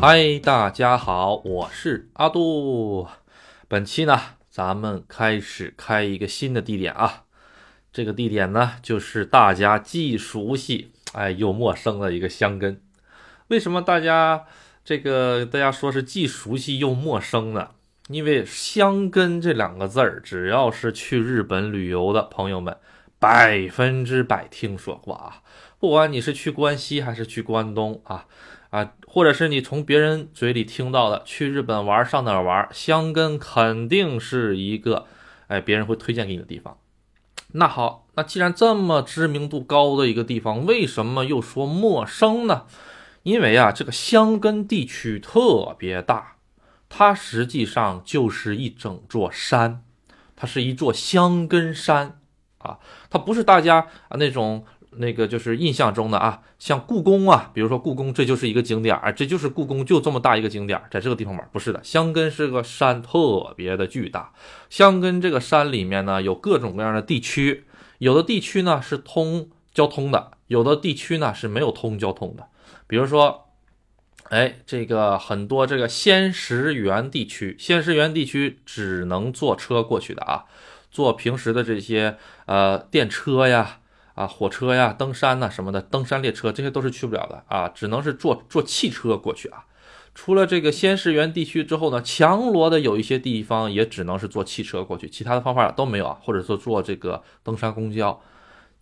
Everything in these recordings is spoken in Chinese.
嗨，大家好，我是阿杜。本期呢，咱们开始开一个新的地点啊。这个地点呢，就是大家既熟悉哎又陌生的一个香根。为什么大家这个大家说是既熟悉又陌生呢？因为香根这两个字儿，只要是去日本旅游的朋友们，百分之百听说过啊。不管你是去关西还是去关东啊。啊，或者是你从别人嘴里听到的，去日本玩上哪儿玩，香根肯定是一个，哎，别人会推荐给你的地方。那好，那既然这么知名度高的一个地方，为什么又说陌生呢？因为啊，这个香根地区特别大，它实际上就是一整座山，它是一座香根山啊，它不是大家啊那种。那个就是印象中的啊，像故宫啊，比如说故宫，这就是一个景点儿，这就是故宫，就这么大一个景点儿，在这个地方玩，不是的，香根是个山，特别的巨大。香根这个山里面呢，有各种各样的地区，有的地区呢是通交通的，有的地区呢是没有通交通的。比如说，哎，这个很多这个仙石原地区，仙石原地区只能坐车过去的啊，坐平时的这些呃电车呀。啊，火车呀，登山呐什么的，登山列车这些都是去不了的啊，只能是坐坐汽车过去啊。除了这个仙石原地区之后呢，强罗的有一些地方也只能是坐汽车过去，其他的方法都没有啊，或者说坐这个登山公交。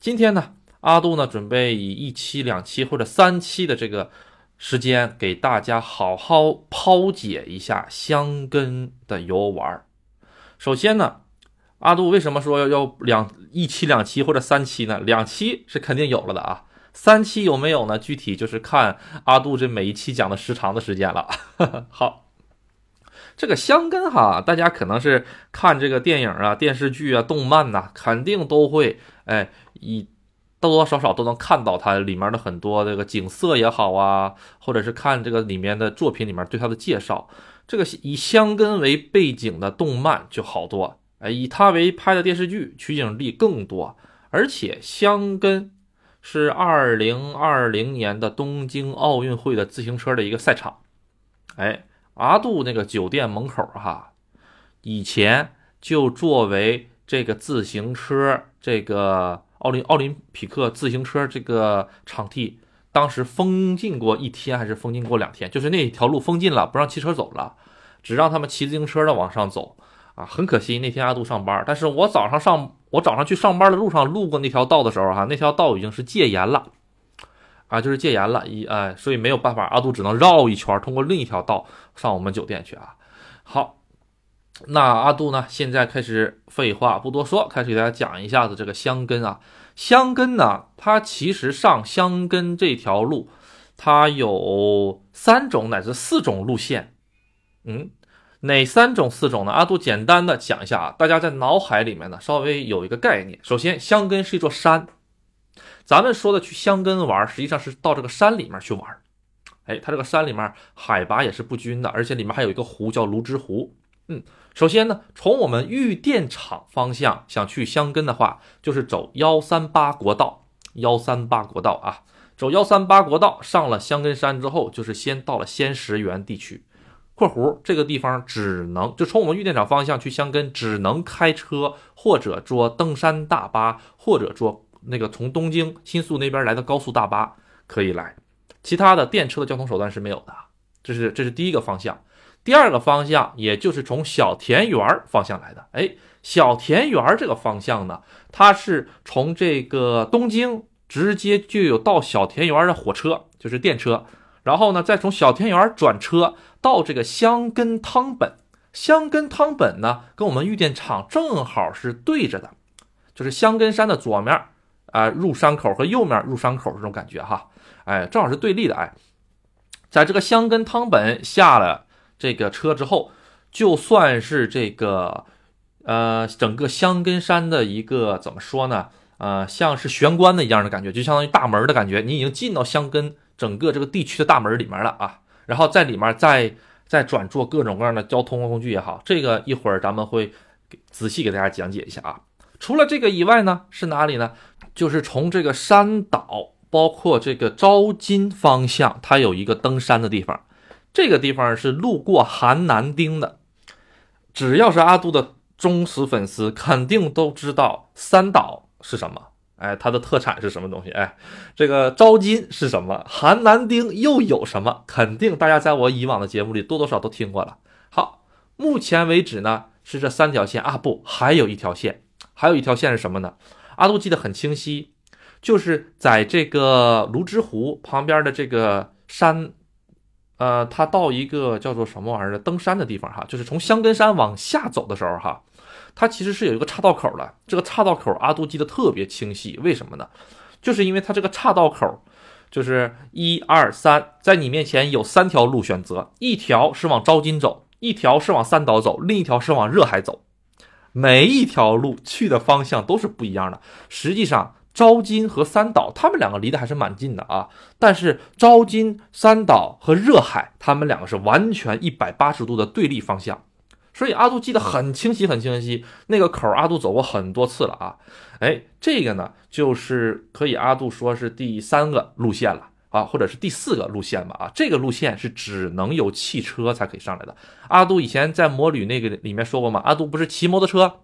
今天呢，阿杜呢准备以一期、两期或者三期的这个时间，给大家好好剖解一下香根的游玩。首先呢。阿杜为什么说要要两一期两期或者三期呢？两期是肯定有了的啊，三期有没有呢？具体就是看阿杜这每一期讲的时长的时间了。好，这个香根哈，大家可能是看这个电影啊、电视剧啊、动漫呐，肯定都会哎，以多多少少都能看到它里面的很多这个景色也好啊，或者是看这个里面的作品里面对它的介绍，这个以香根为背景的动漫就好多。哎，以它为拍的电视剧取景地更多，而且香根是二零二零年的东京奥运会的自行车的一个赛场。哎，阿杜那个酒店门口哈，以前就作为这个自行车这个奥林奥林匹克自行车这个场地，当时封禁过一天还是封禁过两天，就是那条路封禁了，不让汽车走了，只让他们骑自行车的往上走。啊，很可惜那天阿杜上班，但是我早上上我早上去上班的路上路过那条道的时候，哈，那条道已经是戒严了，啊，就是戒严了，一哎，所以没有办法，阿杜只能绕一圈，通过另一条道上我们酒店去啊。好，那阿杜呢，现在开始废话不多说，开始给大家讲一下子这个香根啊，香根呢，它其实上香根这条路，它有三种乃至四种路线，嗯。哪三种、四种呢？阿杜简单的讲一下啊，大家在脑海里面呢稍微有一个概念。首先，香根是一座山，咱们说的去香根玩，实际上是到这个山里面去玩。哎，它这个山里面海拔也是不均的，而且里面还有一个湖叫芦之湖。嗯，首先呢，从我们玉电厂方向想去香根的话，就是走幺三八国道。幺三八国道啊，走幺三八国道上了香根山之后，就是先到了仙石原地区。括弧这个地方只能就从我们玉电厂方向去箱根，只能开车或者坐登山大巴，或者坐那个从东京新宿那边来的高速大巴可以来，其他的电车的交通手段是没有的。这是这是第一个方向，第二个方向也就是从小田园方向来的。哎，小田园这个方向呢，它是从这个东京直接就有到小田园的火车，就是电车。然后呢，再从小田园转车到这个香根汤本，香根汤本呢，跟我们玉电厂正好是对着的，就是香根山的左面啊入山口和右面入山口这种感觉哈，哎，正好是对立的哎，在这个香根汤本下了这个车之后，就算是这个呃整个香根山的一个怎么说呢？呃，像是玄关的一样的感觉，就相当于大门的感觉，你已经进到香根。整个这个地区的大门里面了啊，然后在里面再再转坐各种各样的交通工具也好，这个一会儿咱们会仔细给大家讲解一下啊。除了这个以外呢，是哪里呢？就是从这个山岛，包括这个招金方向，它有一个登山的地方，这个地方是路过韩南丁的。只要是阿杜的忠实粉丝，肯定都知道三岛是什么。哎，它的特产是什么东西？哎，这个招金是什么？韩南丁又有什么？肯定大家在我以往的节目里多多少都听过了。好，目前为止呢是这三条线啊，不，还有一条线，还有一条线是什么呢？阿杜记得很清晰，就是在这个泸沽湖旁边的这个山，呃，他到一个叫做什么玩意儿的登山的地方哈，就是从香根山往下走的时候哈。它其实是有一个岔道口的，这个岔道口阿杜记得特别清晰，为什么呢？就是因为它这个岔道口，就是一二三，在你面前有三条路选择，一条是往招金走，一条是往三岛走，另一条是往热海走，每一条路去的方向都是不一样的。实际上，招金和三岛他们两个离得还是蛮近的啊，但是招金、三岛和热海他们两个是完全一百八十度的对立方向。所以阿杜记得很清晰，很清晰。那个口阿杜走过很多次了啊。哎，这个呢，就是可以阿杜说是第三个路线了啊，或者是第四个路线吧啊。这个路线是只能有汽车才可以上来的。阿杜以前在摩旅那个里面说过嘛，阿杜不是骑摩托车，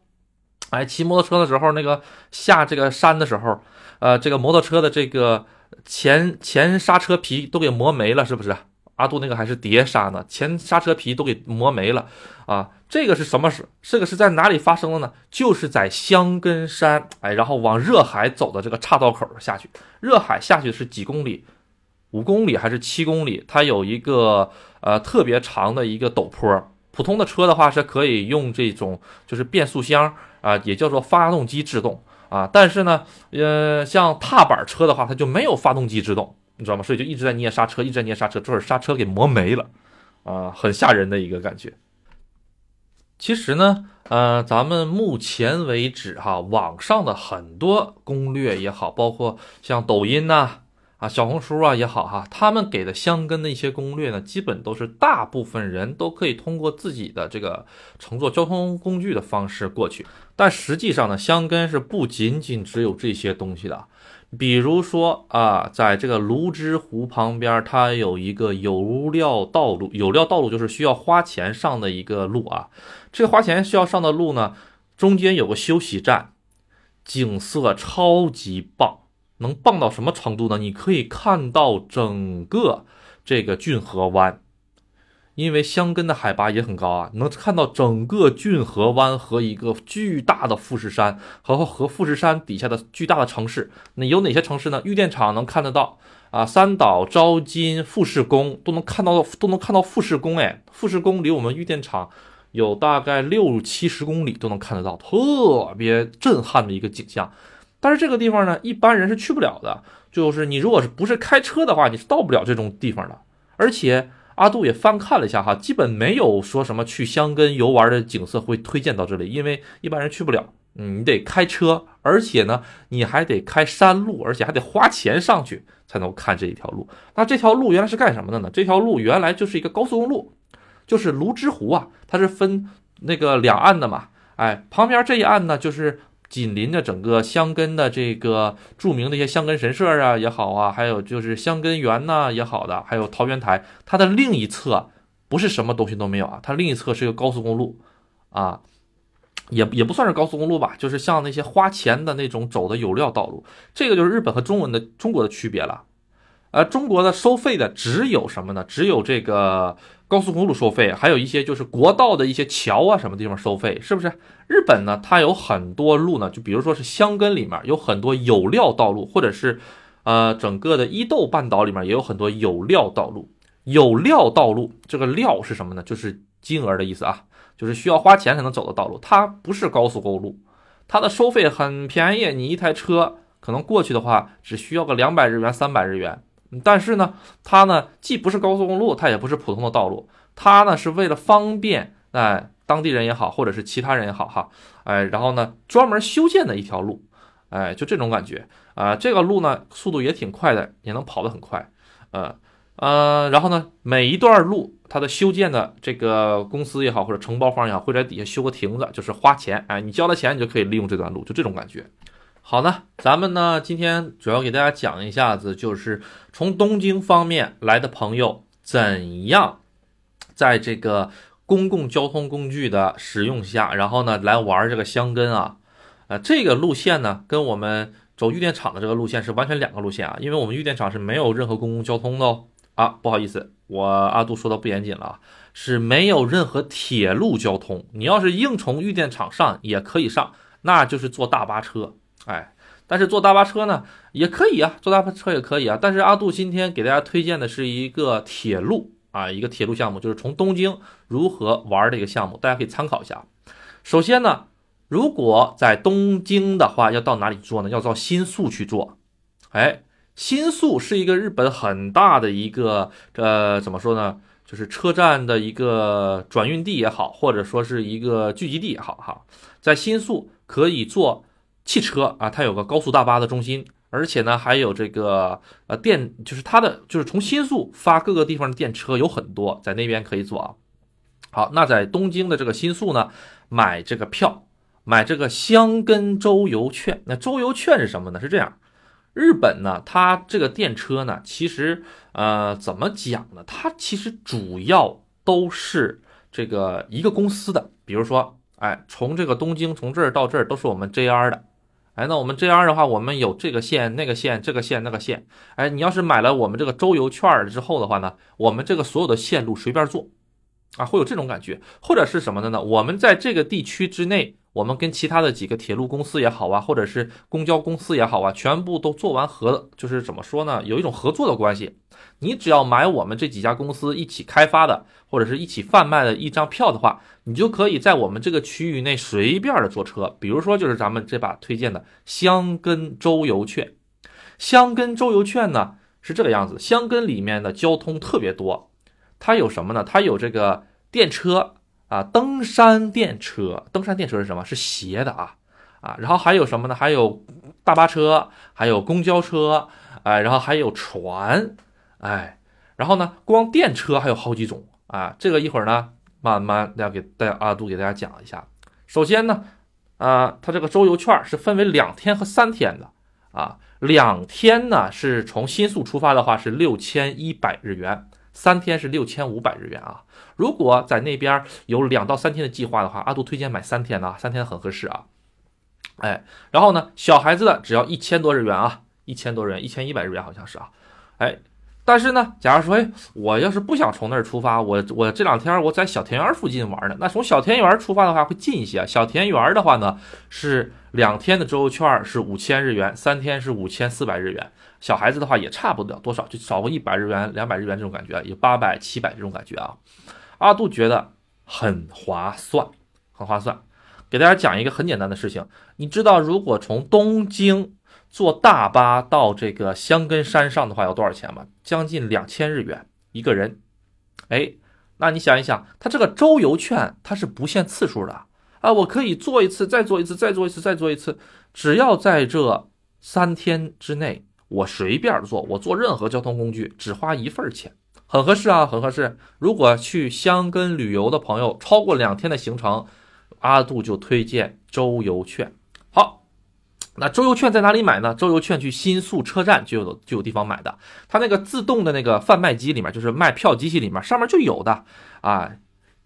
哎，骑摩托车的时候，那个下这个山的时候，呃，这个摩托车的这个前前刹车皮都给磨没了，是不是？阿杜那个还是碟刹呢，前刹车皮都给磨没了啊！这个是什么事？这个是在哪里发生的呢？就是在香根山，哎，然后往热海走的这个岔道口下去。热海下去是几公里？五公里还是七公里？它有一个呃特别长的一个陡坡。普通的车的话是可以用这种就是变速箱啊，也叫做发动机制动啊。但是呢，呃，像踏板车的话，它就没有发动机制动。你知道吗？所以就一直在捏刹车，一直在捏刹车，这会儿刹车给磨没了，啊，很吓人的一个感觉。其实呢，呃，咱们目前为止哈，网上的很多攻略也好，包括像抖音呐、啊小红书啊也好哈，他们给的香根的一些攻略呢，基本都是大部分人都可以通过自己的这个乘坐交通工具的方式过去。但实际上呢，香根是不仅仅只有这些东西的。比如说啊，在这个泸沽湖旁边，它有一个有料道路。有料道路就是需要花钱上的一个路啊。这个花钱需要上的路呢，中间有个休息站，景色超级棒，能棒到什么程度呢？你可以看到整个这个骏河湾。因为箱根的海拔也很高啊，能看到整个骏河湾和一个巨大的富士山和和富士山底下的巨大的城市。那有哪些城市呢？玉电厂能看得到啊，三岛、招金、富士宫都能看到，都能看到富士宫。哎，富士宫离我们玉电厂有大概六七十公里，都能看得到，特别震撼的一个景象。但是这个地方呢，一般人是去不了的，就是你如果是不是开车的话，你是到不了这种地方的，而且。阿杜也翻看了一下哈，基本没有说什么去香根游玩的景色会推荐到这里，因为一般人去不了。嗯，你得开车，而且呢，你还得开山路，而且还得花钱上去才能看这一条路。那这条路原来是干什么的呢？这条路原来就是一个高速公路，就是泸沽湖啊，它是分那个两岸的嘛。哎，旁边这一岸呢，就是。紧邻着整个箱根的这个著名的一些箱根神社啊也好啊，还有就是箱根园呐也好的，还有桃源台，它的另一侧不是什么东西都没有啊，它另一侧是一个高速公路啊，也也不算是高速公路吧，就是像那些花钱的那种走的有料道路，这个就是日本和中文的中国的区别了，呃，中国的收费的只有什么呢？只有这个。高速公路收费，还有一些就是国道的一些桥啊，什么地方收费，是不是？日本呢，它有很多路呢，就比如说是箱根里面有很多有料道路，或者是，呃，整个的伊豆半岛里面也有很多有料道路。有料道路，这个料是什么呢？就是金额的意思啊，就是需要花钱才能走的道路。它不是高速公路，它的收费很便宜，你一台车可能过去的话，只需要个两百日元、三百日元。但是呢，它呢既不是高速公路，它也不是普通的道路，它呢是为了方便哎当地人也好，或者是其他人也好哈，哎，然后呢专门修建的一条路，哎，就这种感觉啊，这个路呢速度也挺快的，也能跑得很快，呃呃，然后呢每一段路它的修建的这个公司也好，或者承包方也好，会在底下修个亭子，就是花钱，哎，你交了钱，你就可以利用这段路，就这种感觉。好呢，咱们呢今天主要给大家讲一下子，就是从东京方面来的朋友怎样在这个公共交通工具的使用下，然后呢来玩这个箱根啊，呃，这个路线呢跟我们走玉电厂的这个路线是完全两个路线啊，因为我们玉电厂是没有任何公共交通的哦。啊，不好意思，我阿杜说的不严谨了，是没有任何铁路交通。你要是硬从玉电厂上也可以上，那就是坐大巴车。哎，但是坐大巴车呢也可以啊，坐大巴车也可以啊。但是阿杜今天给大家推荐的是一个铁路啊，一个铁路项目，就是从东京如何玩的一个项目，大家可以参考一下。首先呢，如果在东京的话，要到哪里坐呢？要到新宿去坐。哎。新宿是一个日本很大的一个，呃，怎么说呢？就是车站的一个转运地也好，或者说是一个聚集地也好，哈，在新宿可以坐汽车啊，它有个高速大巴的中心，而且呢还有这个呃电，就是它的就是从新宿发各个地方的电车有很多，在那边可以坐啊。好，那在东京的这个新宿呢，买这个票，买这个箱根周游券。那周游券是什么呢？是这样。日本呢，它这个电车呢，其实呃，怎么讲呢？它其实主要都是这个一个公司的，比如说，哎，从这个东京从这儿到这儿都是我们 JR 的，哎，那我们 JR 的话，我们有这个线、那个线、这个线、那个线，哎，你要是买了我们这个周游券之后的话呢，我们这个所有的线路随便坐，啊，会有这种感觉，或者是什么的呢？我们在这个地区之内。我们跟其他的几个铁路公司也好啊，或者是公交公司也好啊，全部都做完合，就是怎么说呢？有一种合作的关系。你只要买我们这几家公司一起开发的，或者是一起贩卖的一张票的话，你就可以在我们这个区域内随便的坐车。比如说，就是咱们这把推荐的香根周游券。香根周游券呢是这个样子，香根里面的交通特别多，它有什么呢？它有这个电车。啊，登山电车，登山电车是什么？是斜的啊，啊，然后还有什么呢？还有大巴车，还有公交车，哎，然后还有船，哎，然后呢，光电车还有好几种啊。这个一会儿呢，慢慢要给大家阿杜给大家讲一下。首先呢，啊，它这个周游券是分为两天和三天的啊，两天呢是从新宿出发的话是六千一百日元。三天是六千五百日元啊！如果在那边有两到三天的计划的话，阿杜推荐买三天的，三天很合适啊。哎，然后呢，小孩子的只要一千多日元啊，一千多日元，一千一百日元好像是啊。哎。但是呢，假如说，哎，我要是不想从那儿出发，我我这两天我在小田园附近玩呢，那从小田园出发的话会近一些。小田园的话呢，是两天的周游券是五千日元，三天是五千四百日元。小孩子的话也差不了多少，就少个一百日元、两百日元这种感觉，有八百、七百这种感觉啊。阿杜觉得很划算，很划算。给大家讲一个很简单的事情，你知道如果从东京。坐大巴到这个香根山上的话要多少钱吗？将近两千日元一个人。哎，那你想一想，它这个周游券它是不限次数的啊，我可以坐一次，再坐一次，再坐一次，再坐一次，只要在这三天之内，我随便坐，我坐任何交通工具只花一份钱，很合适啊，很合适。如果去香根旅游的朋友超过两天的行程，阿杜就推荐周游券。好。那周游券在哪里买呢？周游券去新宿车站就有就有地方买的，它那个自动的那个贩卖机里面，就是卖票机器里面，上面就有的啊，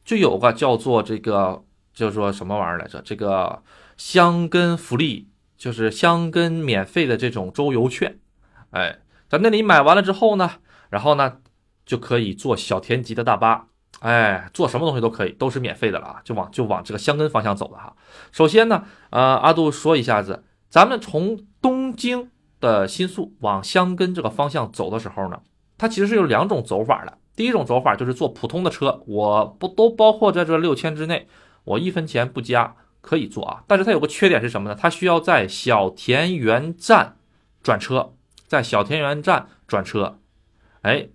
就有个叫做这个叫做什么玩意儿来着？这个香根福利，就是香根免费的这种周游券。哎，在那里买完了之后呢，然后呢就可以坐小田急的大巴，哎，坐什么东西都可以，都是免费的了啊，就往就往这个箱根方向走了哈。首先呢，呃，阿杜说一下子。咱们从东京的新宿往箱根这个方向走的时候呢，它其实是有两种走法的。第一种走法就是坐普通的车，我不都包括在这六千之内，我一分钱不加可以坐啊。但是它有个缺点是什么呢？它需要在小田园站转车，在小田园站转车，哎，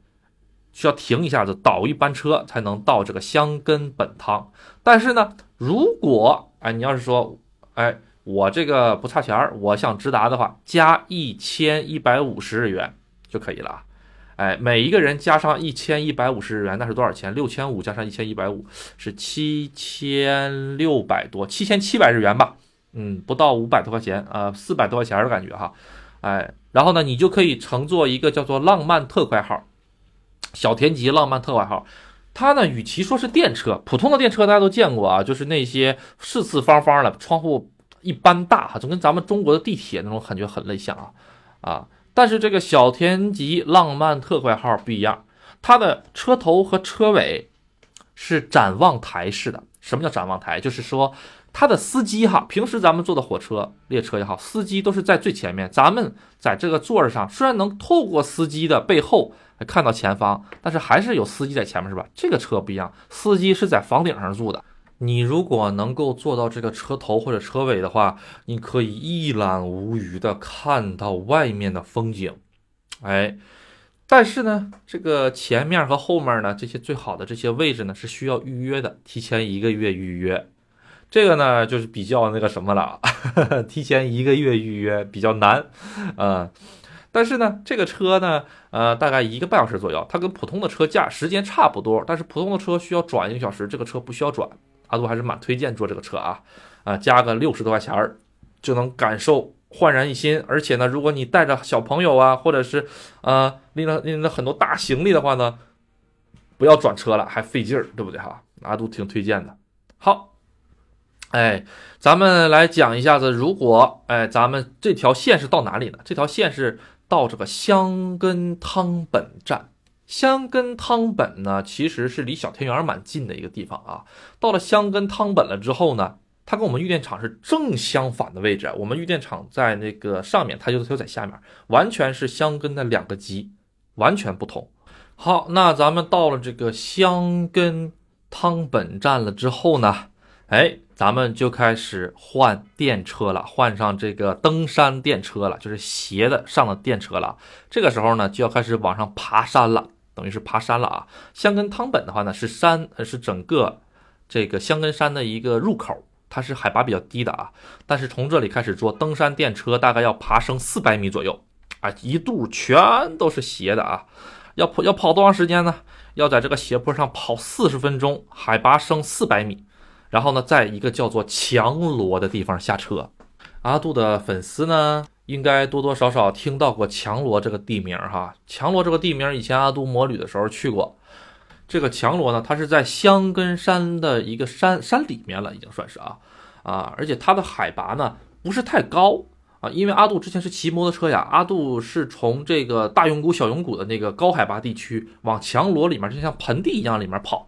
需要停一下子倒一班车才能到这个箱根本汤。但是呢，如果哎你要是说哎。我这个不差钱儿，我想直达的话，加一千一百五十日元就可以了。哎，每一个人加上一千一百五十日元，那是多少钱？六千五加上一千一百五是七千六百多，七千七百日元吧。嗯，不到五百多块钱，呃，四百多块钱的感觉哈。哎，然后呢，你就可以乘坐一个叫做“浪漫特快号”小田急浪漫特快号，它呢，与其说是电车，普通的电车大家都见过啊，就是那些四四方方的，窗户一般大哈，就跟咱们中国的地铁那种感觉很类像啊啊。但是这个小田急浪漫特快号不一样，它的车头和车尾是展望台式的。什么叫展望台？就是说它的司机哈，平时咱们坐的火车、列车也好，司机都是在最前面，咱们在这个座儿上，虽然能透过司机的背后。看到前方，但是还是有司机在前面，是吧？这个车不一样，司机是在房顶上住的。你如果能够坐到这个车头或者车尾的话，你可以一览无余的看到外面的风景。哎，但是呢，这个前面和后面呢，这些最好的这些位置呢，是需要预约的，提前一个月预约。这个呢，就是比较那个什么了，提前一个月预约比较难，嗯。但是呢，这个车呢，呃，大概一个半小时左右，它跟普通的车价时间差不多。但是普通的车需要转一个小时，这个车不需要转。阿杜还是蛮推荐坐这个车啊，啊，加个六十多块钱儿就能感受焕然一新。而且呢，如果你带着小朋友啊，或者是呃拎着拎着很多大行李的话呢，不要转车了，还费劲儿，对不对哈？阿杜挺推荐的。好，哎，咱们来讲一下子，如果哎，咱们这条线是到哪里呢？这条线是。到这个香根汤本站，香根汤本呢，其实是离小田园蛮近的一个地方啊。到了香根汤本了之后呢，它跟我们玉电厂是正相反的位置。我们玉电厂在那个上面，它就它就在下面，完全是香根的两个极，完全不同。好，那咱们到了这个香根汤本站了之后呢，哎。咱们就开始换电车了，换上这个登山电车了，就是斜的上了电车了。这个时候呢，就要开始往上爬山了，等于是爬山了啊。香根汤本的话呢，是山，是整个这个香根山的一个入口，它是海拔比较低的啊。但是从这里开始坐登山电车，大概要爬升四百米左右啊，一度全都是斜的啊。要跑要跑多长时间呢？要在这个斜坡上跑四十分钟，海拔升四百米。然后呢，在一个叫做强罗的地方下车。阿杜的粉丝呢，应该多多少少听到过强罗这个地名哈。强罗这个地名，以前阿杜摩旅的时候去过。这个强罗呢，它是在香根山的一个山山里面了，已经算是啊啊，而且它的海拔呢不是太高啊，因为阿杜之前是骑摩托车呀，阿杜是从这个大永谷、小永谷的那个高海拔地区往强罗里面，就像盆地一样里面跑。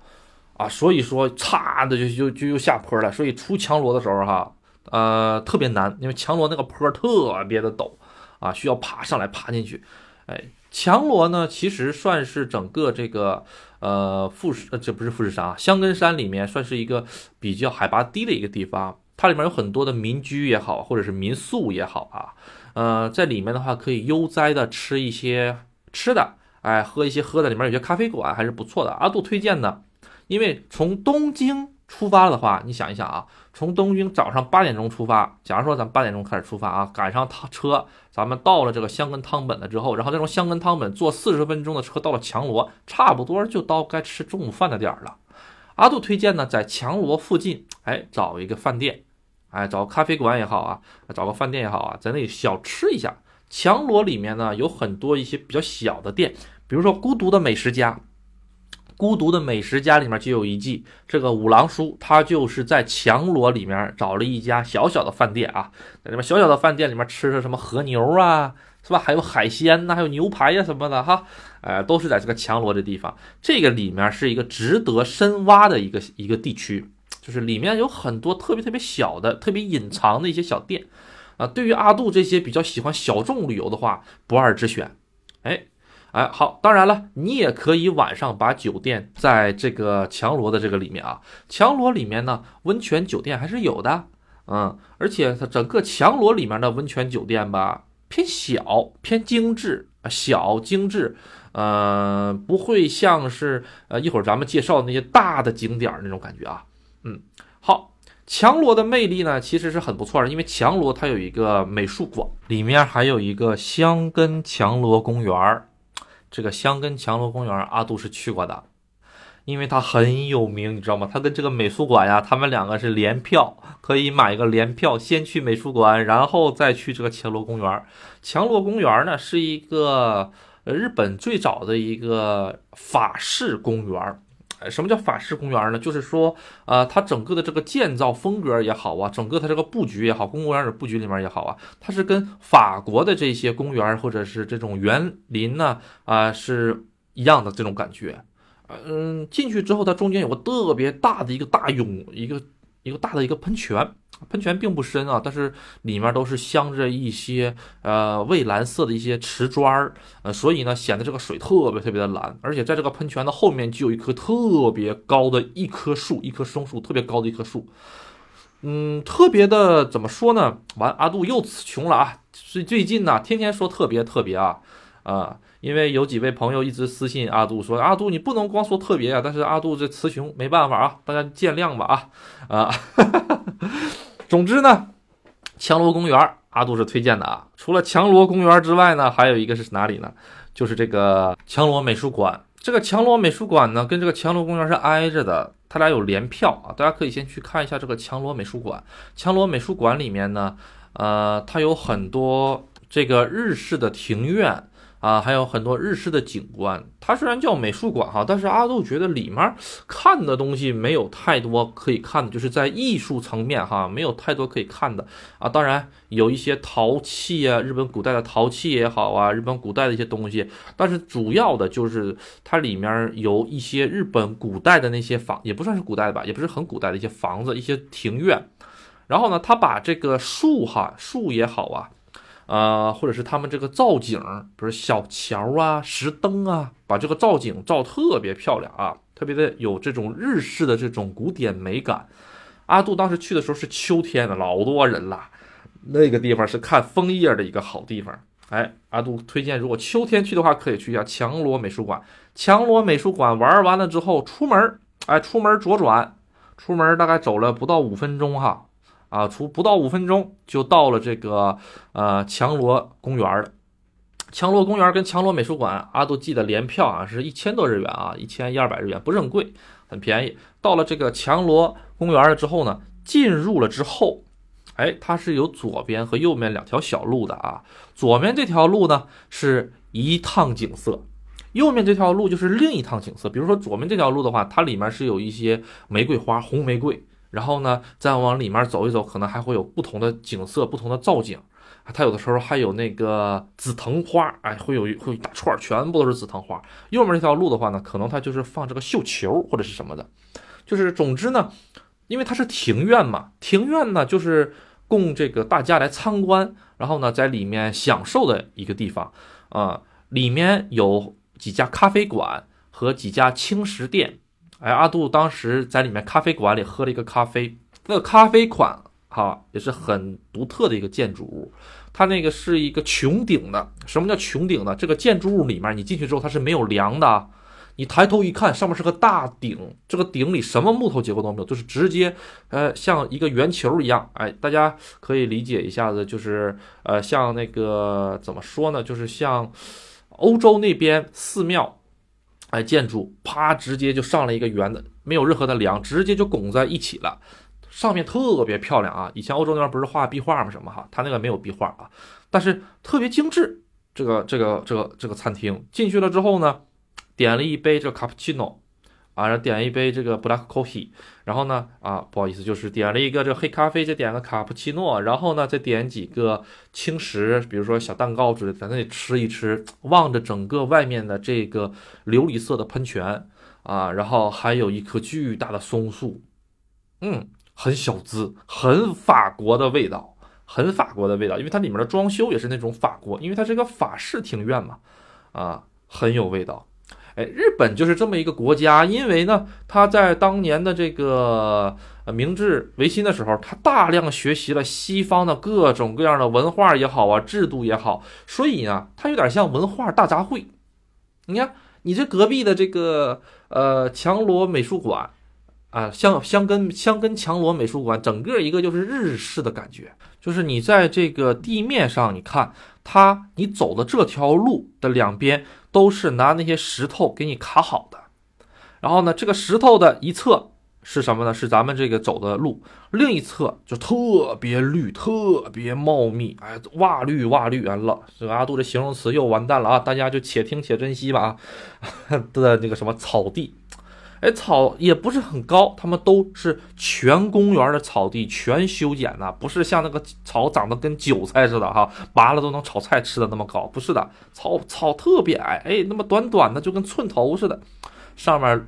啊，所以说，嚓的就就就又下坡了。所以出强罗的时候，哈，呃，特别难，因为强罗那个坡特别的陡，啊，需要爬上来爬进去。哎，强罗呢，其实算是整个这个呃富士，这不是富士山啊，香根山里面算是一个比较海拔低的一个地方。它里面有很多的民居也好，或者是民宿也好啊，呃，在里面的话可以悠哉的吃一些吃的，哎，喝一些喝的，里面有些咖啡馆还是不错的。阿杜推荐的。因为从东京出发的话，你想一想啊，从东京早上八点钟出发，假如说咱八点钟开始出发啊，赶上趟车，咱们到了这个香根汤本了之后，然后再从香根汤本坐四十分钟的车到了强罗，差不多就到该吃中午饭的点儿了。阿杜推荐呢，在强罗附近，哎，找一个饭店，哎，找个咖啡馆也好啊，找个饭店也好啊，在那里小吃一下。强罗里面呢有很多一些比较小的店，比如说孤独的美食家。孤独的美食家里面就有一季，这个五郎叔他就是在强罗里面找了一家小小的饭店啊，在里面小小的饭店里面吃着什么和牛啊，是吧？还有海鲜呐，还有牛排呀什么的哈，呃，都是在这个强罗的地方。这个里面是一个值得深挖的一个一个地区，就是里面有很多特别特别小的、特别隐藏的一些小店啊。对于阿杜这些比较喜欢小众旅游的话，不二之选。哎。哎，好，当然了，你也可以晚上把酒店在这个强罗的这个里面啊，强罗里面呢，温泉酒店还是有的，嗯，而且它整个强罗里面的温泉酒店吧，偏小，偏精致，小精致，呃，不会像是呃一会儿咱们介绍的那些大的景点那种感觉啊，嗯，好，强罗的魅力呢，其实是很不错的，因为强罗它有一个美术馆，里面还有一个香根强罗公园儿。这个香根强罗公园，阿杜是去过的，因为它很有名，你知道吗？它跟这个美术馆呀，他们两个是联票，可以买一个联票，先去美术馆，然后再去这个强罗公园。强罗公园呢，是一个日本最早的一个法式公园，什么叫法式公园呢？就是说，呃，它整个的这个建造风格也好啊，整个它这个布局也好，公园的布局里面也好啊，它是跟法国的这些公园或者是这种园林呢，啊，是一样的这种感觉。嗯，进去之后，它中间有个特别大的一个大涌，一个一个大的一个喷泉。喷泉并不深啊，但是里面都是镶着一些呃蔚蓝色的一些瓷砖儿，呃，所以呢显得这个水特别特别的蓝，而且在这个喷泉的后面就有一棵特别高的一棵树，一棵松树，特别高的一棵树，嗯，特别的怎么说呢？完，阿杜又词穷了啊！最最近呢，天天说特别特别啊啊，因为有几位朋友一直私信阿杜说，阿杜你不能光说特别啊，但是阿杜这词穷，没办法啊，大家见谅吧啊啊。总之呢，强罗公园阿杜是推荐的啊。除了强罗公园之外呢，还有一个是哪里呢？就是这个强罗美术馆。这个强罗美术馆呢，跟这个强罗公园是挨着的，它俩有联票啊。大家可以先去看一下这个强罗美术馆。强罗美术馆里面呢，呃，它有很多这个日式的庭院。啊，还有很多日式的景观。它虽然叫美术馆哈，但是阿杜觉得里面看的东西没有太多可以看的，就是在艺术层面哈，没有太多可以看的啊。当然有一些陶器啊，日本古代的陶器也好啊，日本古代的一些东西。但是主要的就是它里面有一些日本古代的那些房，也不算是古代的吧，也不是很古代的一些房子、一些庭院。然后呢，他把这个树哈，树也好啊。啊，或者是他们这个造景，比如小桥啊、石灯啊，把这个造景造特别漂亮啊，特别的有这种日式的这种古典美感。阿杜当时去的时候是秋天的，老多人了，那个地方是看枫叶的一个好地方。哎，阿杜推荐，如果秋天去的话，可以去一下强罗美术馆。强罗美术馆玩完了之后，出门，哎，出门左转，出门大概走了不到五分钟哈。啊，出不到五分钟就到了这个呃强罗公园了。强罗公园跟强罗美术馆，阿杜记得联票啊是一千多日元啊，一千一二百日元，不是很贵，很便宜。到了这个强罗公园了之后呢，进入了之后，哎，它是有左边和右面两条小路的啊。左面这条路呢是一趟景色，右面这条路就是另一趟景色。比如说左面这条路的话，它里面是有一些玫瑰花，红玫瑰。然后呢，再往里面走一走，可能还会有不同的景色、不同的造景。它有的时候还有那个紫藤花，哎，会有会一大串，全部都是紫藤花。右面这条路的话呢，可能它就是放这个绣球或者是什么的。就是总之呢，因为它是庭院嘛，庭院呢就是供这个大家来参观，然后呢在里面享受的一个地方啊。里面有几家咖啡馆和几家轻食店。哎，阿杜当时在里面咖啡馆里喝了一个咖啡，那个咖啡馆哈也是很独特的一个建筑物，它那个是一个穹顶的。什么叫穹顶呢？这个建筑物里面你进去之后它是没有梁的，你抬头一看上面是个大顶，这个顶里什么木头结构都没有，就是直接呃像一个圆球一样。哎，大家可以理解一下子，就是呃像那个怎么说呢？就是像欧洲那边寺庙。哎，建筑啪，直接就上了一个圆的，没有任何的梁，直接就拱在一起了，上面特别漂亮啊！以前欧洲那边不是画壁画吗？什么哈，他那个没有壁画啊，但是特别精致。这个这个这个这个餐厅进去了之后呢，点了一杯这个卡布奇诺。啊，然后点一杯这个 black coffee，然后呢，啊，不好意思，就是点了一个这个黑咖啡，再点个卡布奇诺，然后呢，再点几个轻食，比如说小蛋糕之类，在那里吃一吃，望着整个外面的这个琉璃色的喷泉，啊，然后还有一棵巨大的松树，嗯，很小资，很法国的味道，很法国的味道，因为它里面的装修也是那种法国，因为它是一个法式庭院嘛，啊，很有味道。哎，日本就是这么一个国家，因为呢，他在当年的这个明治维新的时候，他大量学习了西方的各种各样的文化也好啊，制度也好，所以呢，它有点像文化大杂烩。你看，你这隔壁的这个呃强罗美术馆啊，像香根香根强罗美术馆，整个一个就是日式的感觉，就是你在这个地面上，你看它，你走的这条路的两边。都是拿那些石头给你卡好的，然后呢，这个石头的一侧是什么呢？是咱们这个走的路，另一侧就特别绿，特别茂密，哎，哇绿哇绿完！了，这个阿杜的形容词又完蛋了啊！大家就且听且珍惜吧啊！的那个什么草地，哎，草也不是很高，他们都是全公园的草地全修剪的，不是像那个草长得跟韭菜似的哈，拔了都能炒菜吃的那么高，不是的，草草特别矮，哎，那么短短的就跟寸头似的，上面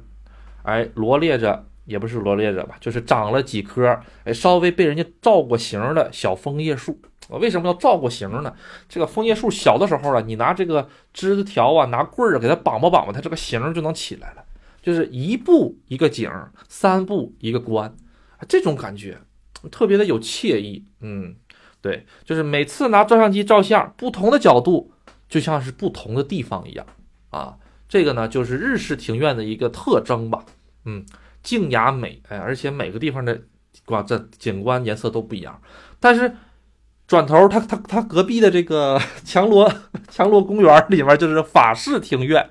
哎罗列着，也不是罗列着吧，就是长了几棵哎稍微被人家造过型的小枫叶树。我为什么要造过型呢？这个枫叶树小的时候啊，你拿这个枝条啊，拿棍儿给它绑吧绑吧，它这个形就能起来了。就是一步一个景，三步一个关，这种感觉特别的有惬意。嗯，对，就是每次拿照相机照相，不同的角度就像是不同的地方一样啊。这个呢，就是日式庭院的一个特征吧。嗯，静雅美，哎，而且每个地方的哇，这景观颜色都不一样，但是。转头，他他他隔壁的这个 强罗强罗公园里面就是法式庭院，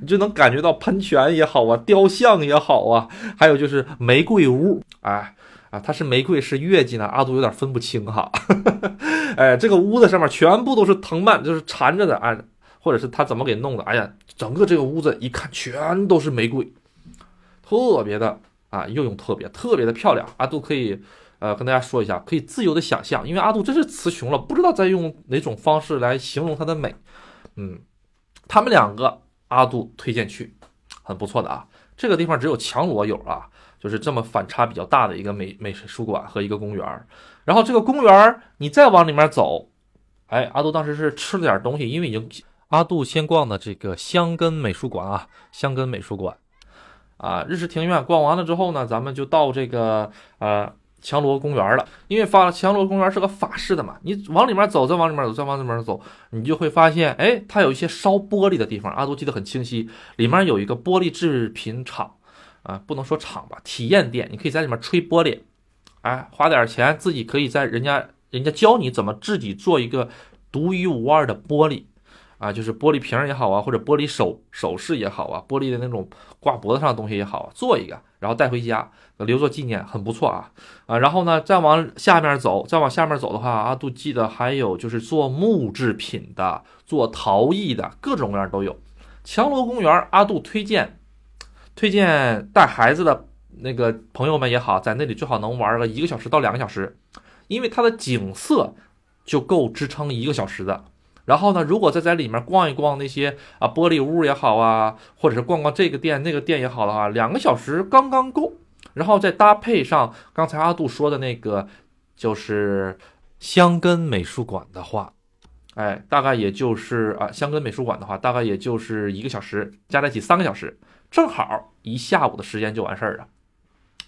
你就能感觉到喷泉也好啊，雕像也好啊，还有就是玫瑰屋，哎啊，它是玫瑰是月季呢？阿杜有点分不清哈，哎，这个屋子上面全部都是藤蔓，就是缠着的啊，或者是他怎么给弄的？哎呀，整个这个屋子一看全都是玫瑰，特别的啊，又用特别特别的漂亮，阿杜可以。呃，跟大家说一下，可以自由的想象，因为阿杜真是词穷了，不知道再用哪种方式来形容它的美。嗯，他们两个阿杜推荐去，很不错的啊。这个地方只有强罗有啊，就是这么反差比较大的一个美美术馆和一个公园。然后这个公园你再往里面走，哎，阿杜当时是吃了点东西，因为已经阿杜先逛的这个香根美术馆啊，香根美术馆啊，日式庭院逛完了之后呢，咱们就到这个呃。强罗公园了，因为法强罗公园是个法式的嘛，你往里面走，再往里面走，再往里面走，你就会发现，哎，它有一些烧玻璃的地方，阿杜记得很清晰，里面有一个玻璃制品厂，啊，不能说厂吧，体验店，你可以在里面吹玻璃，哎，花点钱自己可以在人家人家教你怎么自己做一个独一无二的玻璃。啊，就是玻璃瓶也好啊，或者玻璃首首饰也好啊，玻璃的那种挂脖子上的东西也好，做一个，然后带回家留作纪念，很不错啊啊。然后呢，再往下面走，再往下面走的话，阿杜记得还有就是做木制品的，做陶艺的，各种各样都有。强罗公园，阿杜推荐推荐带孩子的那个朋友们也好，在那里最好能玩个一个小时到两个小时，因为它的景色就够支撑一个小时的。然后呢，如果再在里面逛一逛那些啊玻璃屋也好啊，或者是逛逛这个店那个店也好的话，两个小时刚刚够。然后再搭配上刚才阿杜说的那个，就是香根美术馆的话，哎，大概也就是啊香根美术馆的话，大概也就是一个小时，加在一起三个小时，正好一下午的时间就完事儿了，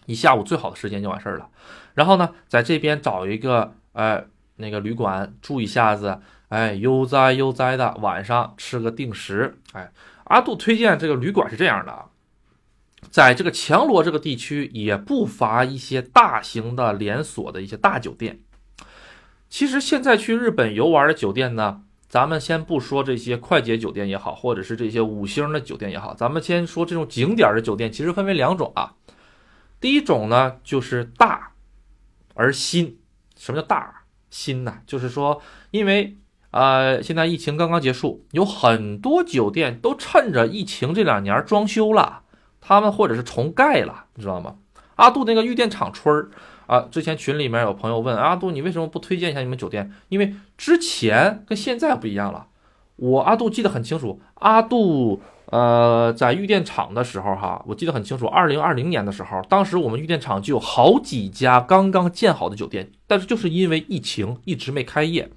一下午最好的时间就完事儿了。然后呢，在这边找一个呃那个旅馆住一下子。哎，悠哉悠哉的，晚上吃个定时。哎，阿杜推荐这个旅馆是这样的啊，在这个强罗这个地区也不乏一些大型的连锁的一些大酒店。其实现在去日本游玩的酒店呢，咱们先不说这些快捷酒店也好，或者是这些五星的酒店也好，咱们先说这种景点的酒店，其实分为两种啊。第一种呢，就是大而新。什么叫大新呢？就是说，因为呃，现在疫情刚刚结束，有很多酒店都趁着疫情这两年装修了，他们或者是重盖了，你知道吗？阿杜那个玉电厂村儿啊，之前群里面有朋友问阿杜，你为什么不推荐一下你们酒店？因为之前跟现在不一样了。我阿杜记得很清楚，阿杜呃在玉电厂的时候哈，我记得很清楚，二零二零年的时候，当时我们玉电厂就有好几家刚刚建好的酒店，但是就是因为疫情一直没开业。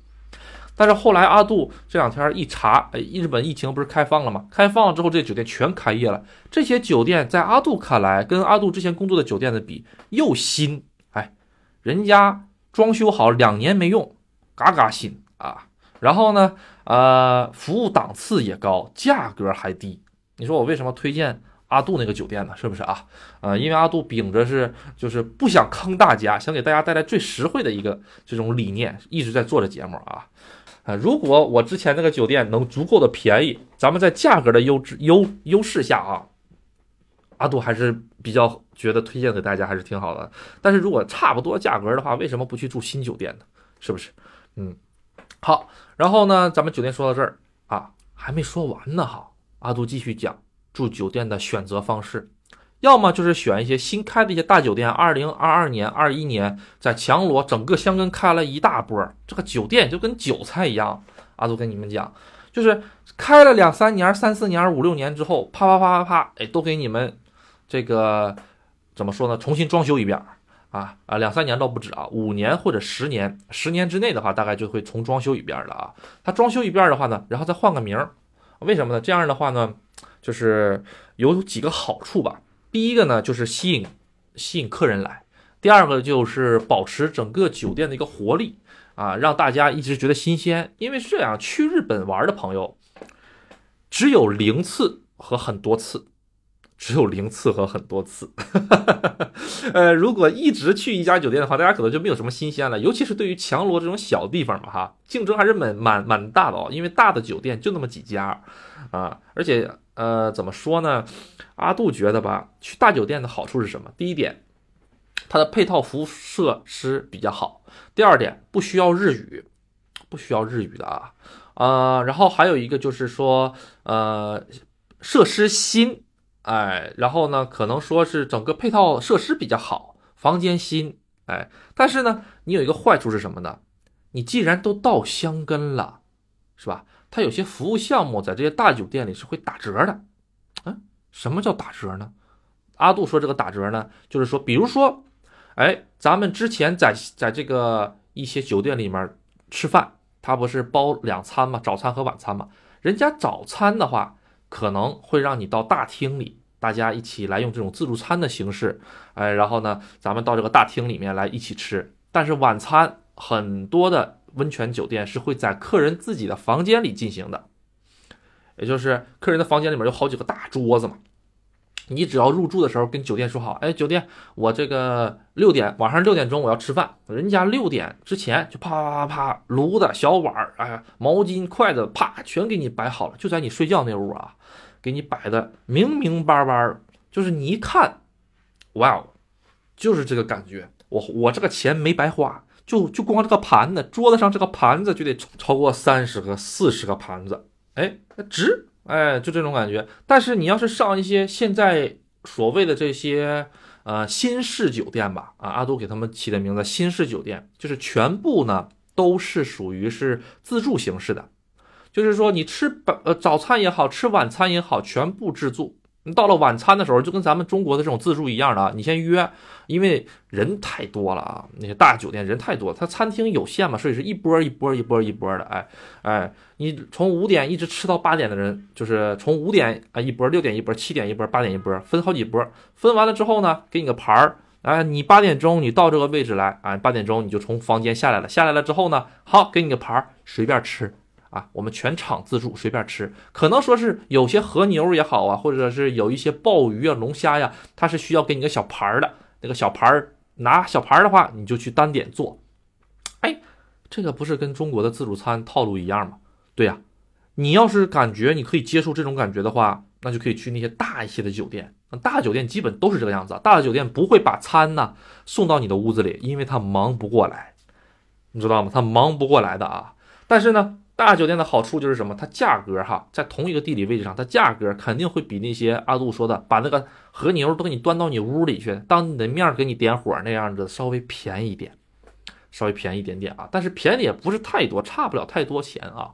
但是后来阿杜这两天一查，哎，日本疫情不是开放了吗？开放了之后，这酒店全开业了。这些酒店在阿杜看来，跟阿杜之前工作的酒店的比又新，哎，人家装修好两年没用，嘎嘎新啊。然后呢，呃，服务档次也高，价格还低。你说我为什么推荐阿杜那个酒店呢？是不是啊？呃，因为阿杜秉着是就是不想坑大家，想给大家带来最实惠的一个这种理念，一直在做着节目啊。啊，如果我之前那个酒店能足够的便宜，咱们在价格的优质优优势下啊，阿杜还是比较觉得推荐给大家还是挺好的。但是如果差不多价格的话，为什么不去住新酒店呢？是不是？嗯，好，然后呢，咱们酒店说到这儿啊，还没说完呢哈。阿杜继续讲住酒店的选择方式，要么就是选一些新开的一些大酒店，二零二二年、二一年在强罗整个香根开了一大波，这个酒店就跟韭菜一样。阿杜跟你们讲，就是开了两三年、三四年、五六年之后，啪啪啪啪啪，哎，都给你们这个怎么说呢？重新装修一遍啊啊，两三年倒不止啊，五年或者十年，十年之内的话，大概就会重装修一遍了啊。他装修一遍的话呢，然后再换个名儿，为什么呢？这样的话呢，就是有几个好处吧。第一个呢，就是吸引吸引客人来；第二个就是保持整个酒店的一个活力啊，让大家一直觉得新鲜。因为是这样，去日本玩的朋友只有零次和很多次，只有零次和很多次。呃，如果一直去一家酒店的话，大家可能就没有什么新鲜了。尤其是对于强罗这种小地方嘛，哈，竞争还是蛮蛮蛮大的哦。因为大的酒店就那么几家啊，而且呃，怎么说呢？阿杜觉得吧，去大酒店的好处是什么？第一点，它的配套服务设施比较好；第二点，不需要日语，不需要日语的啊，呃，然后还有一个就是说，呃，设施新，哎，然后呢，可能说是整个配套设施比较好，房间新，哎，但是呢，你有一个坏处是什么呢？你既然都到香根了，是吧？它有些服务项目在这些大酒店里是会打折的。什么叫打折呢？阿杜说这个打折呢，就是说，比如说，哎，咱们之前在在这个一些酒店里面吃饭，他不是包两餐吗？早餐和晚餐嘛。人家早餐的话，可能会让你到大厅里，大家一起来用这种自助餐的形式，哎，然后呢，咱们到这个大厅里面来一起吃。但是晚餐很多的温泉酒店是会在客人自己的房间里进行的。也就是客人的房间里面有好几个大桌子嘛，你只要入住的时候跟酒店说好，哎，酒店我这个六点晚上六点钟我要吃饭，人家六点之前就啪啪啪啪炉子小碗儿，哎，毛巾筷子啪全给你摆好了，就在你睡觉那屋啊，给你摆的明明白白，就是你一看，哇哦，就是这个感觉，我我这个钱没白花，就就光这个盘子，桌子上这个盘子就得超过三十个四十个盘子。哎，值，哎，就这种感觉。但是你要是上一些现在所谓的这些呃新式酒店吧，啊，阿杜给他们起的名字新式酒店，就是全部呢都是属于是自助形式的，就是说你吃呃早餐也好吃晚餐也好，全部自助。你到了晚餐的时候，就跟咱们中国的这种自助一样的啊，你先约，因为人太多了啊，那些大酒店人太多，它餐厅有限嘛，所以是一波一波一波一波的，哎哎，你从五点一直吃到八点的人，就是从五点啊一波，六点一波，七点一波，八点一波，分好几波，分完了之后呢，给你个牌儿，哎，你八点钟你到这个位置来，啊，八点钟你就从房间下来了，下来了之后呢，好，给你个牌儿，随便吃。啊，我们全场自助，随便吃。可能说是有些和牛也好啊，或者是有一些鲍鱼啊、龙虾呀，它是需要给你个小盘儿的。那个小盘儿拿小盘儿的话，你就去单点做。哎，这个不是跟中国的自助餐套路一样吗？对呀，你要是感觉你可以接受这种感觉的话，那就可以去那些大一些的酒店。大酒店基本都是这个样子，大的酒店不会把餐呢送到你的屋子里，因为他忙不过来，你知道吗？他忙不过来的啊。但是呢。大酒店的好处就是什么？它价格哈，在同一个地理位置上，它价格肯定会比那些阿杜说的把那个和牛都给你端到你屋里去，当你的面给你点火那样子稍微便宜一点，稍微便宜一点点啊。但是便宜也不是太多，差不了太多钱啊。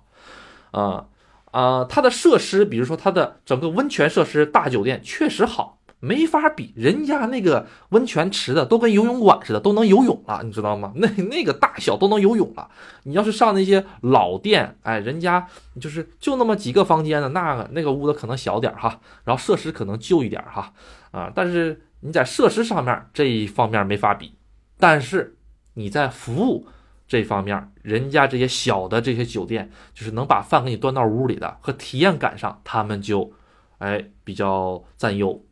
啊啊，它的设施，比如说它的整个温泉设施，大酒店确实好。没法比，人家那个温泉池的都跟游泳馆似的，都能游泳了，你知道吗？那那个大小都能游泳了。你要是上那些老店，哎，人家就是就那么几个房间的，那个那个屋子可能小点哈，然后设施可能旧一点哈，啊，但是你在设施上面这一方面没法比，但是你在服务这方面，人家这些小的这些酒店，就是能把饭给你端到屋里的，和体验感上，他们就哎比较占优。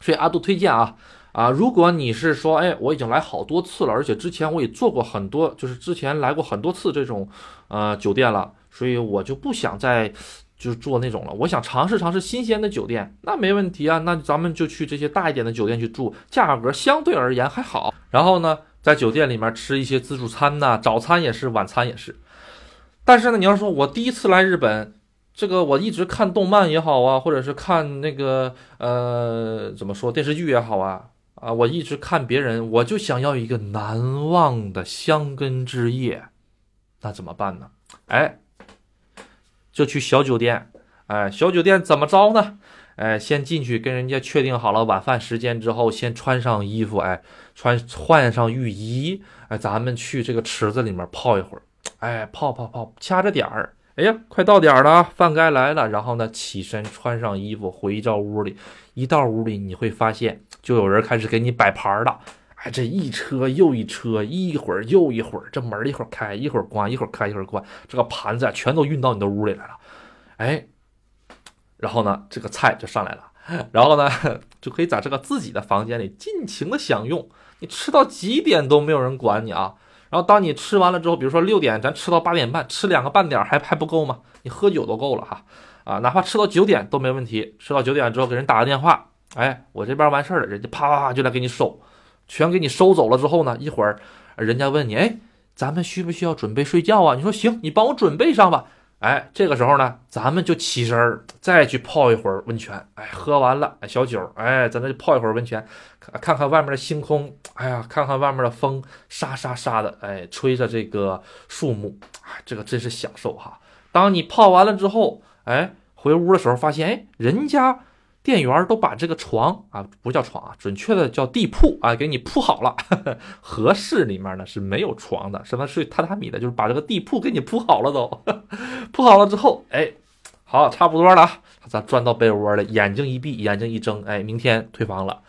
所以阿杜推荐啊啊，如果你是说，哎，我已经来好多次了，而且之前我也做过很多，就是之前来过很多次这种呃酒店了，所以我就不想再就是做那种了。我想尝试尝试新鲜的酒店，那没问题啊，那咱们就去这些大一点的酒店去住，价格相对而言还好。然后呢，在酒店里面吃一些自助餐呐，早餐也是，晚餐也是。但是呢，你要说我第一次来日本。这个我一直看动漫也好啊，或者是看那个呃怎么说电视剧也好啊啊，我一直看别人，我就想要一个难忘的香根之夜，那怎么办呢？哎，就去小酒店，哎，小酒店怎么着呢？哎，先进去跟人家确定好了晚饭时间之后，先穿上衣服，哎，穿换上浴衣，哎，咱们去这个池子里面泡一会儿，哎，泡泡泡，掐着点儿。哎呀，快到点了，饭该来了。然后呢，起身穿上衣服，回到屋里。一到屋里，你会发现，就有人开始给你摆盘了。哎，这一车又一车，一会儿又一会儿，这门一会儿开，一会儿关，一会儿开，一会儿关，这个盘子啊，全都运到你的屋里来了。哎，然后呢，这个菜就上来了，然后呢，就可以在这个自己的房间里尽情的享用。你吃到几点都没有人管你啊。然后当你吃完了之后，比如说六点，咱吃到八点半，吃两个半点还还不够吗？你喝酒都够了哈，啊，哪怕吃到九点都没问题。吃到九点之后给人打个电话，哎，我这边完事儿了，人家啪啪啪就来给你收，全给你收走了之后呢，一会儿人家问你，哎，咱们需不需要准备睡觉啊？你说行，你帮我准备上吧。哎，这个时候呢，咱们就起身儿，再去泡一会儿温泉。哎，喝完了小酒，哎，咱再去泡一会儿温泉，看看外面的星空，哎呀，看看外面的风，沙沙沙的，哎，吹着这个树木，哎，这个真是享受哈。当你泡完了之后，哎，回屋的时候发现，哎，人家。店员都把这个床啊，不叫床啊，准确的叫地铺啊，给你铺好了。合适里面呢是没有床的，什么睡榻榻米的，就是把这个地铺给你铺好了都。铺好了之后，哎，好，差不多了，咱钻到被窝了，眼睛一闭，眼睛一睁，哎，明天退房了。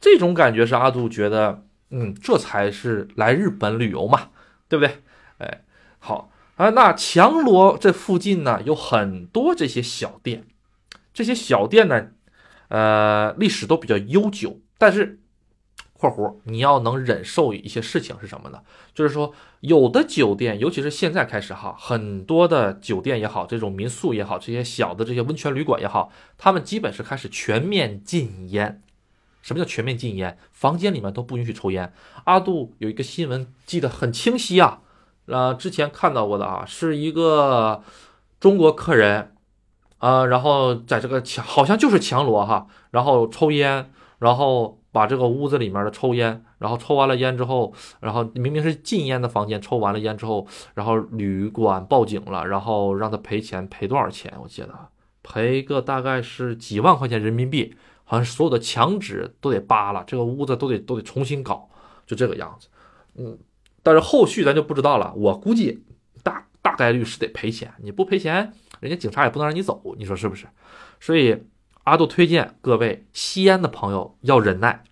这种感觉是阿杜觉得，嗯，这才是来日本旅游嘛，对不对？哎，好啊，那强罗这附近呢有很多这些小店，这些小店呢。呃，历史都比较悠久，但是（括弧）你要能忍受一些事情是什么呢？就是说，有的酒店，尤其是现在开始哈，很多的酒店也好，这种民宿也好，这些小的这些温泉旅馆也好，他们基本是开始全面禁烟。什么叫全面禁烟？房间里面都不允许抽烟。阿杜有一个新闻记得很清晰啊，呃，之前看到过的啊，是一个中国客人。啊，然后在这个墙好像就是墙罗哈，然后抽烟，然后把这个屋子里面的抽烟，然后抽完了烟之后，然后明明是禁烟的房间，抽完了烟之后，然后旅馆报警了，然后让他赔钱，赔多少钱？我记得赔个大概是几万块钱人民币，好像所有的墙纸都得扒了，这个屋子都得都得重新搞，就这个样子。嗯，但是后续咱就不知道了，我估计大大概率是得赔钱，你不赔钱。人家警察也不能让你走，你说是不是？所以阿杜推荐各位吸烟的朋友要忍耐，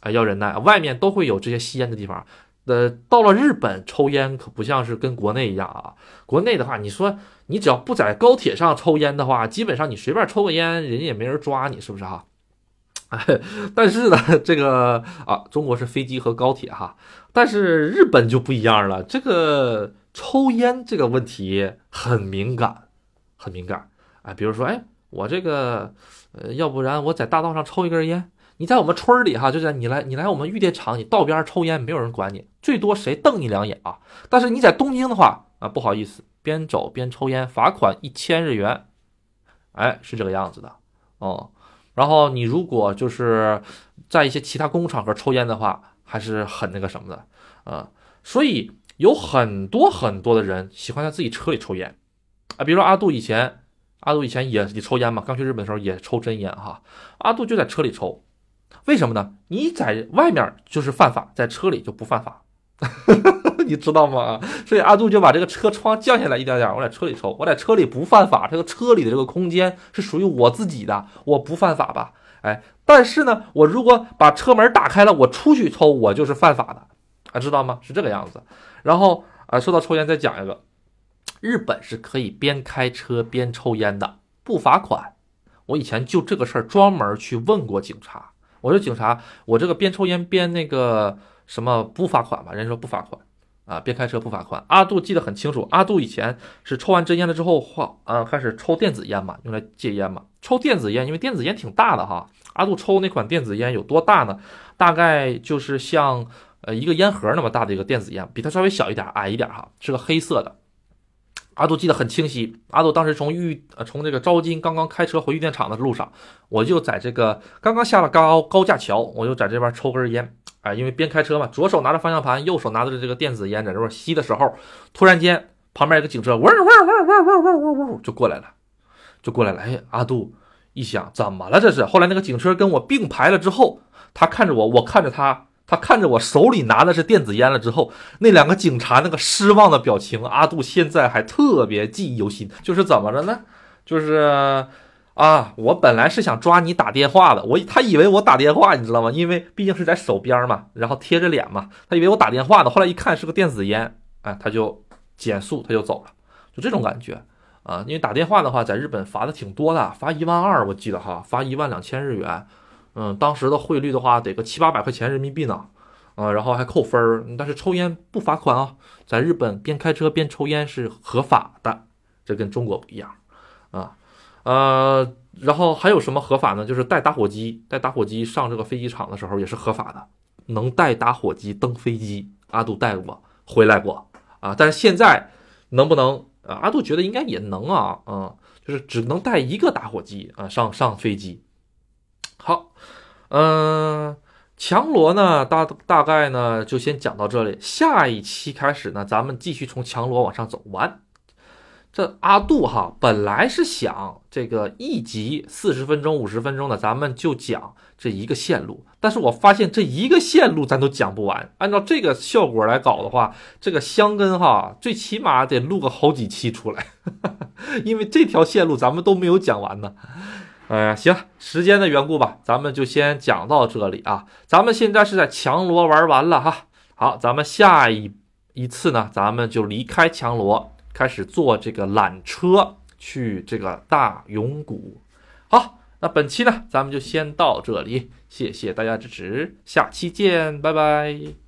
啊，要忍耐。外面都会有这些吸烟的地方。呃，到了日本抽烟可不像是跟国内一样啊。国内的话，你说你只要不在高铁上抽烟的话，基本上你随便抽个烟，人家也没人抓你，是不是哈？但是呢，这个啊，中国是飞机和高铁哈，但是日本就不一样了。这个抽烟这个问题很敏感。很敏感，啊，比如说，哎，我这个，呃，要不然我在大道上抽一根烟，你在我们村里哈，就是你来，你来我们玉电厂，你道边抽烟，没有人管你，最多谁瞪你两眼啊？但是你在东京的话，啊，不好意思，边走边抽烟，罚款一千日元，哎，是这个样子的哦。然后你如果就是在一些其他公共场合抽烟的话，还是很那个什么的，啊，所以有很多很多的人喜欢在自己车里抽烟。啊，比如说阿杜以前，阿杜以前也也抽烟嘛，刚去日本的时候也抽真烟哈。阿杜就在车里抽，为什么呢？你在外面就是犯法，在车里就不犯法，你知道吗？所以阿杜就把这个车窗降下来一点点，我在车里抽，我在车里不犯法，这个车里的这个空间是属于我自己的，我不犯法吧？哎，但是呢，我如果把车门打开了，我出去抽，我就是犯法的，啊，知道吗？是这个样子。然后啊，说到抽烟，再讲一个。日本是可以边开车边抽烟的，不罚款。我以前就这个事儿专门去问过警察，我说警察，我这个边抽烟边那个什么不罚款吧？人家说不罚款啊，边开车不罚款。阿杜记得很清楚，阿杜以前是抽完真烟了之后，换啊开始抽电子烟嘛，用来戒烟嘛。抽电子烟，因为电子烟挺大的哈。阿杜抽那款电子烟有多大呢？大概就是像呃一个烟盒那么大的一个电子烟，比它稍微小一点，矮一点哈，是个黑色的。阿杜记得很清晰。阿杜当时从玉呃从这个招金刚刚开车回玉电厂的路上，我就在这个刚刚下了高高架桥，我就在这边抽根烟。哎，因为边开车嘛，左手拿着方向盘，右手拿着这个电子烟，在这边吸的时候，突然间旁边一个警车嗡嗡嗡嗡嗡嗡嗡嗡就过来了，就过来了。哎，阿杜一想，怎么了这是？后来那个警车跟我并排了之后，他看着我，我看着他。他看着我手里拿的是电子烟了之后，那两个警察那个失望的表情，阿杜现在还特别记忆犹新。就是怎么着呢？就是啊，我本来是想抓你打电话的，我他以为我打电话，你知道吗？因为毕竟是在手边嘛，然后贴着脸嘛，他以为我打电话呢。后来一看是个电子烟，哎，他就减速，他就走了，就这种感觉啊。因为打电话的话，在日本罚的挺多的，罚一万二，我记得哈，罚一万两千日元。嗯，当时的汇率的话，得个七八百块钱人民币呢，啊，然后还扣分儿。但是抽烟不罚款啊，在日本边开车边抽烟是合法的，这跟中国不一样啊。呃，然后还有什么合法呢？就是带打火机，带打火机上这个飞机场的时候也是合法的，能带打火机登飞机。阿杜带过，回来过啊。但是现在能不能？啊，阿杜觉得应该也能啊，嗯，就是只能带一个打火机啊，上上飞机。嗯，强罗呢，大大概呢就先讲到这里。下一期开始呢，咱们继续从强罗往上走完。这阿杜哈本来是想这个一集四十分钟、五十分钟的，咱们就讲这一个线路。但是我发现这一个线路咱都讲不完。按照这个效果来搞的话，这个香根哈最起码得录个好几期出来，因为这条线路咱们都没有讲完呢。哎呀，行，时间的缘故吧，咱们就先讲到这里啊。咱们现在是在强罗玩完了哈，好，咱们下一一次呢，咱们就离开强罗，开始坐这个缆车去这个大永谷。好，那本期呢，咱们就先到这里，谢谢大家支持，下期见，拜拜。